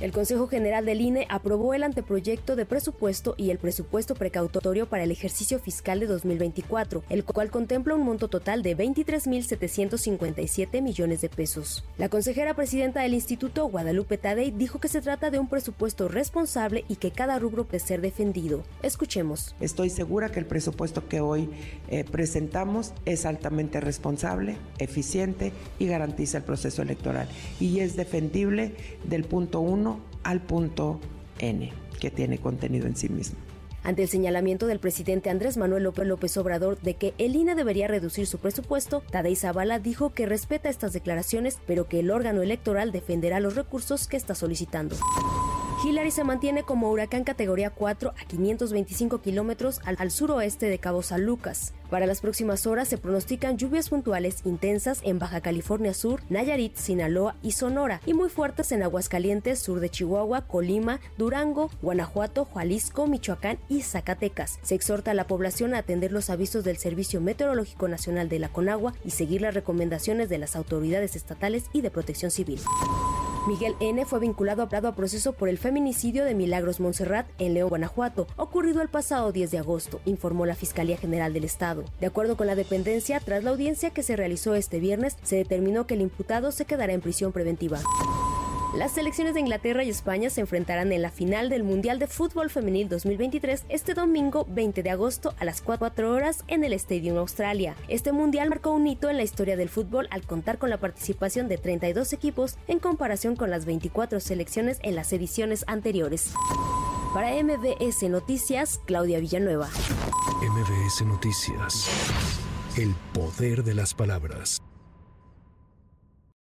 El Consejo General del INE aprobó el anteproyecto de presupuesto y el presupuesto precautorio para el ejercicio fiscal de 2024, el cual contempla un monto total de 23.757 millones de pesos. La consejera presidenta del instituto, Guadalupe Tadei, dijo que se trata de un presupuesto responsable y que cada rubro puede ser defendido. Escuchemos. Estoy segura que el presupuesto que hoy eh, presentamos es altamente responsable, eficiente y garantiza el proceso electoral. Y es defendible del punto uno al punto N, que tiene contenido en sí mismo. Ante el señalamiento del presidente Andrés Manuel López Obrador de que el INE debería reducir su presupuesto, Tadei Zavala dijo que respeta estas declaraciones, pero que el órgano electoral defenderá los recursos que está solicitando. Hillary se mantiene como huracán categoría 4 a 525 kilómetros al, al, suroeste de Cabo San Lucas. Para las próximas horas se pronostican lluvias puntuales intensas en Baja California Sur, Nayarit, Sinaloa y Sonora, y muy fuertes en Aguascalientes, sur de Chihuahua, Colima, Durango, Guanajuato, Jalisco, Michoacán y Zacatecas. Se exhorta a la población a atender los avisos del Servicio Meteorológico Nacional de la Conagua y seguir las recomendaciones de las autoridades estatales y de protección civil. Miguel N. fue vinculado a proceso por el feminicidio de Milagros Montserrat en León, Guanajuato, ocurrido el pasado 10 de agosto, informó la Fiscalía General del Estado. De acuerdo con la dependencia, tras la audiencia que se realizó este viernes, se determinó que el imputado se quedará en prisión preventiva. Las selecciones de Inglaterra y España se enfrentarán en la final del Mundial de Fútbol Femenil 2023 este domingo 20 de agosto a las 4 horas en el Stadium Australia. Este mundial marcó un hito en la historia del fútbol al contar con la participación de 32 equipos en comparación con las 24 selecciones en las ediciones anteriores. Para MBS Noticias, Claudia Villanueva. MBS Noticias. El poder de las palabras.